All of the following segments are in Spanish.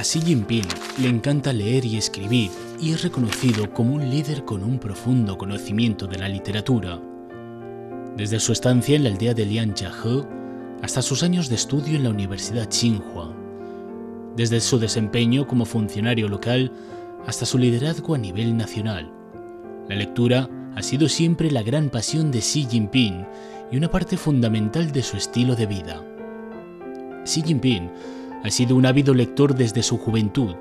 A Xi Jinping le encanta leer y escribir y es reconocido como un líder con un profundo conocimiento de la literatura. Desde su estancia en la aldea de Lianjiahe hasta sus años de estudio en la Universidad Tsinghua, desde su desempeño como funcionario local hasta su liderazgo a nivel nacional. La lectura ha sido siempre la gran pasión de Xi Jinping y una parte fundamental de su estilo de vida. Xi Jinping ha sido un ávido lector desde su juventud.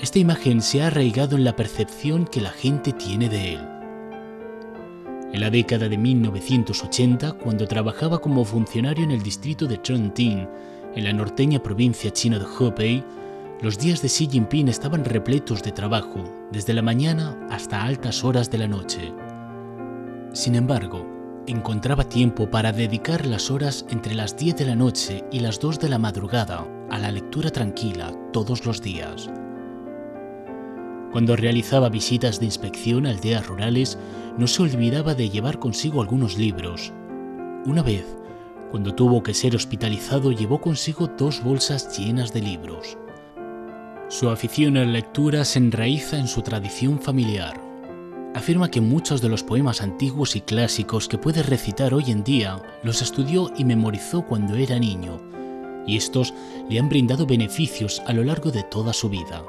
Esta imagen se ha arraigado en la percepción que la gente tiene de él. En la década de 1980, cuando trabajaba como funcionario en el distrito de Chongqing, en la norteña provincia china de Hebei, los días de Xi Jinping estaban repletos de trabajo, desde la mañana hasta altas horas de la noche. Sin embargo, encontraba tiempo para dedicar las horas entre las 10 de la noche y las 2 de la madrugada a la lectura tranquila todos los días. Cuando realizaba visitas de inspección a aldeas rurales, no se olvidaba de llevar consigo algunos libros. Una vez, cuando tuvo que ser hospitalizado, llevó consigo dos bolsas llenas de libros. Su afición a la lectura se enraiza en su tradición familiar. Afirma que muchos de los poemas antiguos y clásicos que puede recitar hoy en día los estudió y memorizó cuando era niño, y estos le han brindado beneficios a lo largo de toda su vida.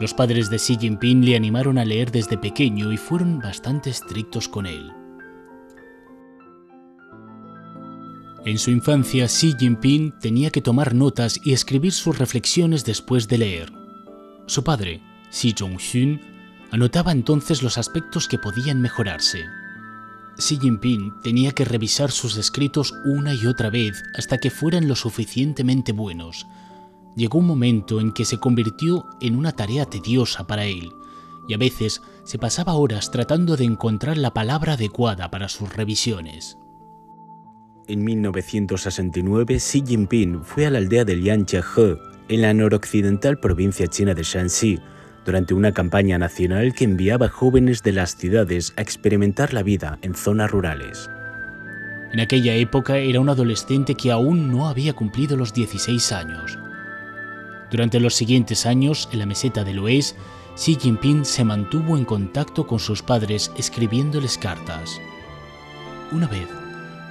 Los padres de Xi Jinping le animaron a leer desde pequeño y fueron bastante estrictos con él. En su infancia, Xi Jinping tenía que tomar notas y escribir sus reflexiones después de leer. Su padre, Xi Zhongxun, anotaba entonces los aspectos que podían mejorarse. Xi Jinping tenía que revisar sus escritos una y otra vez hasta que fueran lo suficientemente buenos. Llegó un momento en que se convirtió en una tarea tediosa para él, y a veces se pasaba horas tratando de encontrar la palabra adecuada para sus revisiones. En 1969, Xi Jinping fue a la aldea de Lianjiahe, en la noroccidental provincia china de Shanxi, durante una campaña nacional que enviaba jóvenes de las ciudades a experimentar la vida en zonas rurales. En aquella época era un adolescente que aún no había cumplido los 16 años. Durante los siguientes años, en la meseta del Oeste, Xi Jinping se mantuvo en contacto con sus padres escribiéndoles cartas. Una vez,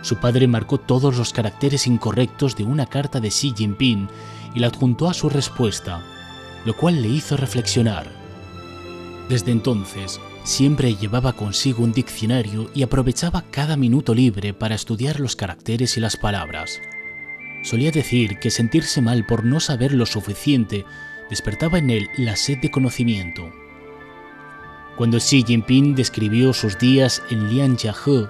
su padre marcó todos los caracteres incorrectos de una carta de Xi Jinping y la adjuntó a su respuesta, lo cual le hizo reflexionar. Desde entonces, siempre llevaba consigo un diccionario y aprovechaba cada minuto libre para estudiar los caracteres y las palabras. Solía decir que sentirse mal por no saber lo suficiente despertaba en él la sed de conocimiento. Cuando Xi Jinping describió sus días en Lianjiahe,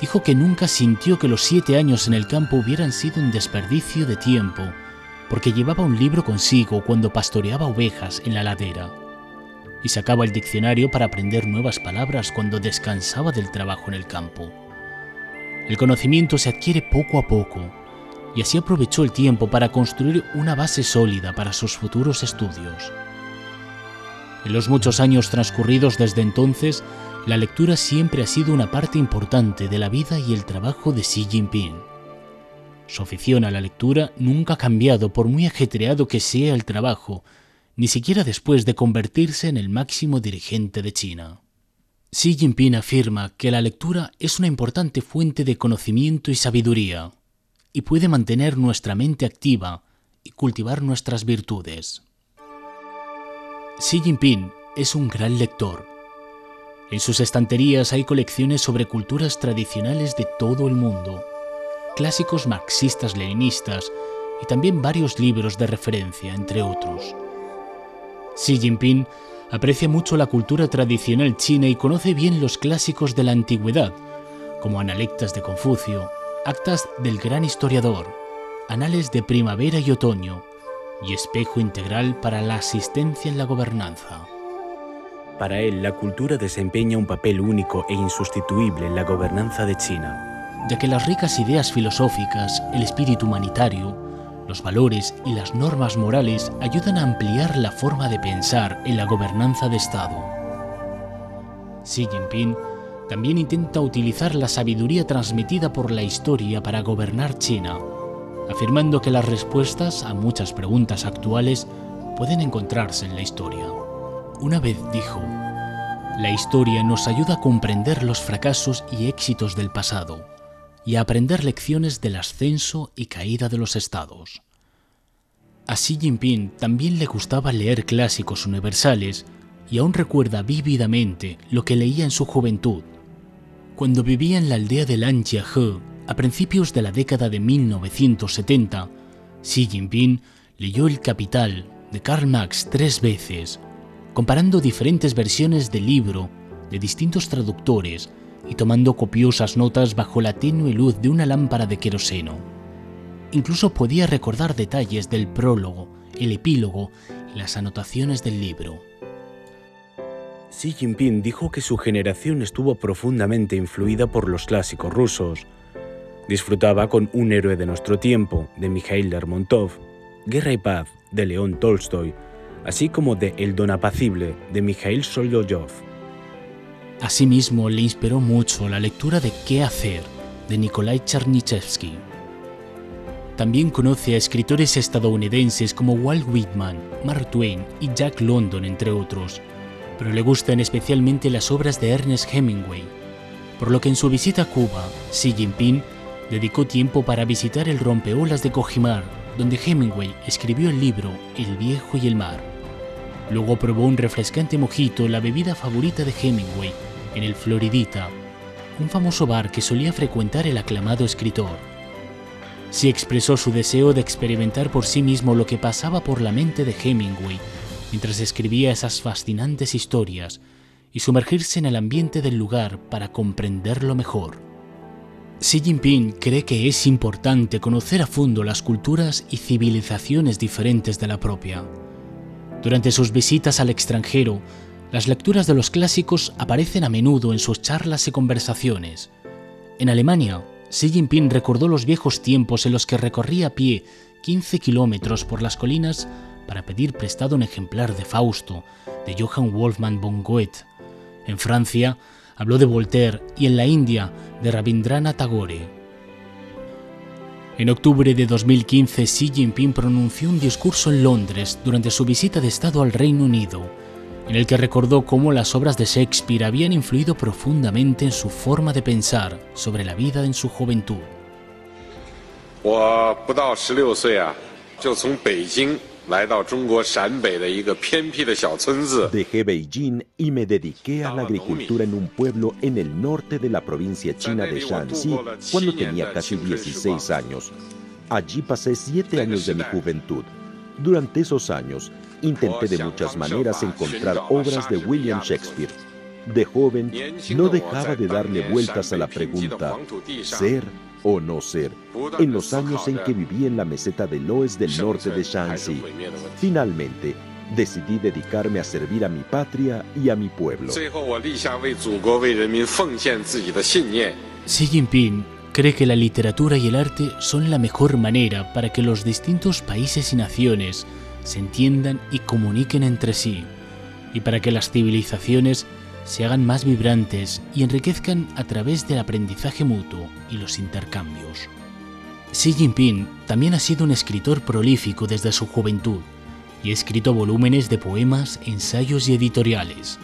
dijo que nunca sintió que los siete años en el campo hubieran sido un desperdicio de tiempo, porque llevaba un libro consigo cuando pastoreaba ovejas en la ladera, y sacaba el diccionario para aprender nuevas palabras cuando descansaba del trabajo en el campo. El conocimiento se adquiere poco a poco, y así aprovechó el tiempo para construir una base sólida para sus futuros estudios. En los muchos años transcurridos desde entonces, la lectura siempre ha sido una parte importante de la vida y el trabajo de Xi Jinping. Su afición a la lectura nunca ha cambiado por muy ajetreado que sea el trabajo, ni siquiera después de convertirse en el máximo dirigente de China. Xi Jinping afirma que la lectura es una importante fuente de conocimiento y sabiduría, y puede mantener nuestra mente activa y cultivar nuestras virtudes. Xi Jinping es un gran lector. En sus estanterías hay colecciones sobre culturas tradicionales de todo el mundo, clásicos marxistas leninistas y también varios libros de referencia, entre otros. Xi Jinping aprecia mucho la cultura tradicional china y conoce bien los clásicos de la antigüedad, como Analectas de Confucio, Actas del Gran Historiador, Anales de Primavera y Otoño y Espejo Integral para la Asistencia en la Gobernanza. Para él, la cultura desempeña un papel único e insustituible en la gobernanza de China. Ya que las ricas ideas filosóficas, el espíritu humanitario, los valores y las normas morales ayudan a ampliar la forma de pensar en la gobernanza de Estado. Xi Jinping también intenta utilizar la sabiduría transmitida por la historia para gobernar China, afirmando que las respuestas a muchas preguntas actuales pueden encontrarse en la historia. Una vez dijo, la historia nos ayuda a comprender los fracasos y éxitos del pasado y a aprender lecciones del ascenso y caída de los estados. A Xi Jinping también le gustaba leer clásicos universales y aún recuerda vívidamente lo que leía en su juventud. Cuando vivía en la aldea de Lanjiahe, a principios de la década de 1970, Xi Jinping leyó El Capital de Karl Marx tres veces, comparando diferentes versiones del libro de distintos traductores y tomando copiosas notas bajo la tenue luz de una lámpara de queroseno. Incluso podía recordar detalles del prólogo, el epílogo y las anotaciones del libro. Xi Jinping dijo que su generación estuvo profundamente influida por los clásicos rusos. Disfrutaba con Un héroe de nuestro tiempo, de Mikhail Lermontov, Guerra y paz, de León Tolstoy, así como de El don apacible, de Mikhail Solovyov. Asimismo, le inspiró mucho la lectura de Qué hacer, de Nikolai Chernyshevsky. También conoce a escritores estadounidenses como Walt Whitman, Mark Twain y Jack London, entre otros, pero le gustan especialmente las obras de Ernest Hemingway, por lo que en su visita a Cuba, Xi Jinping dedicó tiempo para visitar el rompeolas de Cojimar, donde Hemingway escribió el libro El viejo y el mar. Luego probó un refrescante mojito, la bebida favorita de Hemingway, en el Floridita, un famoso bar que solía frecuentar el aclamado escritor. Si expresó su deseo de experimentar por sí mismo lo que pasaba por la mente de Hemingway mientras escribía esas fascinantes historias y sumergirse en el ambiente del lugar para comprenderlo mejor. Xi Jinping cree que es importante conocer a fondo las culturas y civilizaciones diferentes de la propia. Durante sus visitas al extranjero, las lecturas de los clásicos aparecen a menudo en sus charlas y conversaciones. En Alemania, Xi Jinping recordó los viejos tiempos en los que recorría a pie 15 kilómetros por las colinas para pedir prestado un ejemplar de Fausto de Johann Wolfgang von Goethe. En Francia habló de Voltaire y en la India de Rabindranath Tagore. En octubre de 2015, Xi Jinping pronunció un discurso en Londres durante su visita de Estado al Reino Unido en el que recordó cómo las obras de Shakespeare habían influido profundamente en su forma de pensar sobre la vida en su juventud. Dejé Beijing y me dediqué a la agricultura en un pueblo en el norte de la provincia china de Shanxi cuando tenía casi 16 años. Allí pasé siete años de mi juventud. Durante esos años intenté de muchas maneras encontrar obras de William Shakespeare. De joven, no dejaba de darle vueltas a la pregunta, ¿ser o no ser? En los años en que viví en la meseta de Loes del norte de Shanxi. Finalmente, decidí dedicarme a servir a mi patria y a mi pueblo. Xi Jinping cree que la literatura y el arte son la mejor manera para que los distintos países y naciones se entiendan y comuniquen entre sí, y para que las civilizaciones se hagan más vibrantes y enriquezcan a través del aprendizaje mutuo y los intercambios. Xi Jinping también ha sido un escritor prolífico desde su juventud y ha escrito volúmenes de poemas, ensayos y editoriales.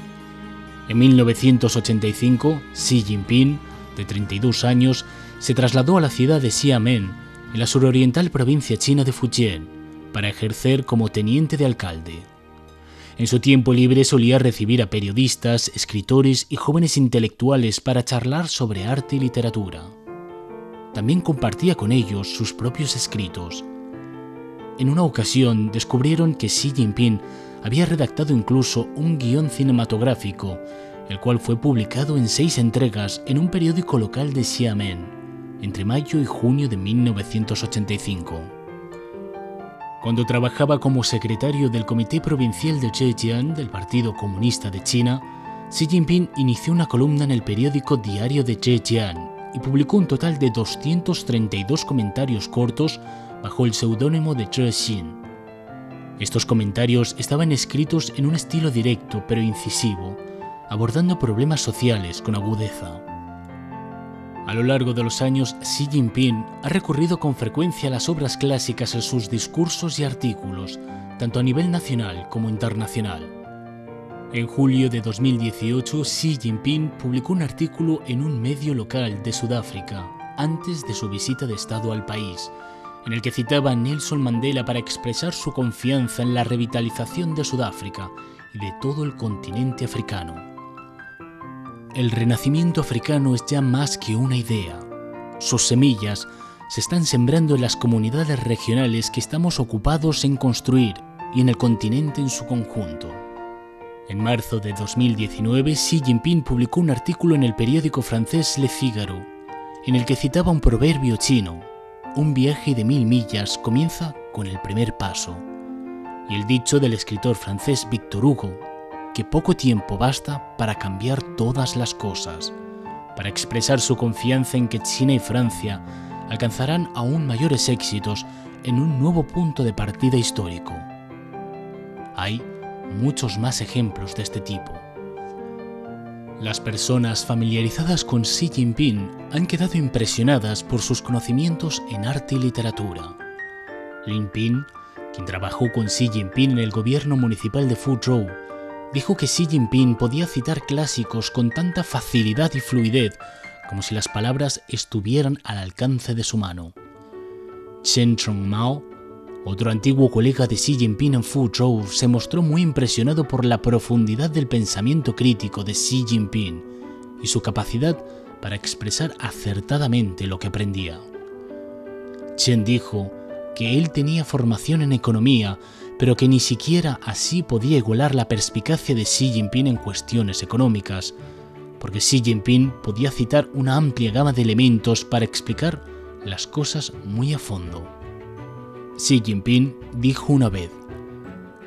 En 1985, Xi Jinping, de 32 años, se trasladó a la ciudad de Xiamen, en la suroriental provincia china de Fujian, para ejercer como teniente de alcalde. En su tiempo libre solía recibir a periodistas, escritores y jóvenes intelectuales para charlar sobre arte y literatura. También compartía con ellos sus propios escritos. En una ocasión descubrieron que Xi Jinping había redactado incluso un guion cinematográfico, el cual fue publicado en seis entregas en un periódico local de Xiamen, entre mayo y junio de 1985. Cuando trabajaba como secretario del Comité Provincial de Zhejiang del Partido Comunista de China, Xi Jinping inició una columna en el periódico Diario de Zhejiang y publicó un total de 232 comentarios cortos bajo el seudónimo de Zhe Xin. Estos comentarios estaban escritos en un estilo directo pero incisivo, abordando problemas sociales con agudeza. A lo largo de los años, Xi Jinping ha recurrido con frecuencia a las obras clásicas en sus discursos y artículos, tanto a nivel nacional como internacional. En julio de 2018, Xi Jinping publicó un artículo en un medio local de Sudáfrica antes de su visita de Estado al país, en el que citaba a Nelson Mandela para expresar su confianza en la revitalización de Sudáfrica y de todo el continente africano. El renacimiento africano es ya más que una idea. Sus semillas se están sembrando en las comunidades regionales que estamos ocupados en construir y en el continente en su conjunto. En marzo de 2019, Xi Jinping publicó un artículo en el periódico francés Le Figaro, en el que citaba un proverbio chino, un viaje de mil millas comienza con el primer paso, y el dicho del escritor francés Victor Hugo, que poco tiempo basta para cambiar todas las cosas, para expresar su confianza en que China y Francia alcanzarán aún mayores éxitos en un nuevo punto de partida histórico. Hay muchos más ejemplos de este tipo. Las personas familiarizadas con Xi Jinping han quedado impresionadas por sus conocimientos en arte y literatura. Lin Ping, quien trabajó con Xi Jinping en el gobierno municipal de Fuzhou, dijo que Xi Jinping podía citar clásicos con tanta facilidad y fluidez como si las palabras estuvieran al alcance de su mano. Chen Chongmao, otro antiguo colega de Xi Jinping en Fuzhou, se mostró muy impresionado por la profundidad del pensamiento crítico de Xi Jinping y su capacidad para expresar acertadamente lo que aprendía. Chen dijo que él tenía formación en economía, pero que ni siquiera así podía igualar la perspicacia de Xi Jinping en cuestiones económicas, porque Xi Jinping podía citar una amplia gama de elementos para explicar las cosas muy a fondo. Xi Jinping dijo una vez,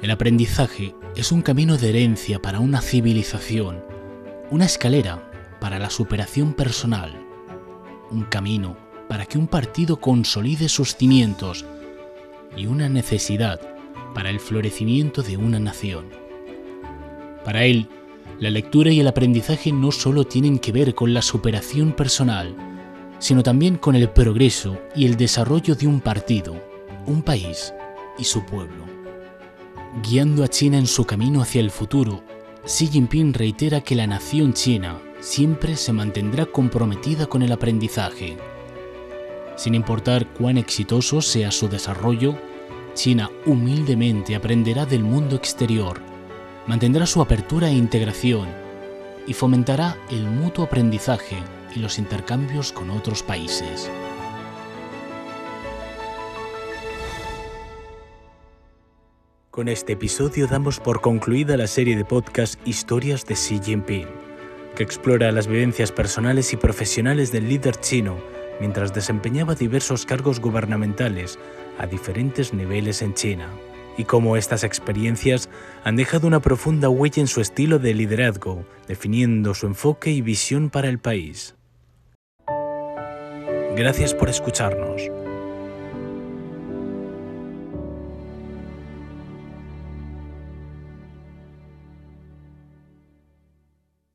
el aprendizaje es un camino de herencia para una civilización, una escalera para la superación personal, un camino para que un partido consolide sus cimientos y una necesidad para el florecimiento de una nación. Para él, la lectura y el aprendizaje no solo tienen que ver con la superación personal, sino también con el progreso y el desarrollo de un partido, un país y su pueblo. Guiando a China en su camino hacia el futuro, Xi Jinping reitera que la nación china siempre se mantendrá comprometida con el aprendizaje. Sin importar cuán exitoso sea su desarrollo, China humildemente aprenderá del mundo exterior mantendrá su apertura e integración y fomentará el mutuo aprendizaje y los intercambios con otros países. Con este episodio damos por concluida la serie de podcast Historias de Xi Jinping, que explora las vivencias personales y profesionales del líder chino mientras desempeñaba diversos cargos gubernamentales a diferentes niveles en China y cómo estas experiencias han dejado una profunda huella en su estilo de liderazgo, definiendo su enfoque y visión para el país. Gracias por escucharnos.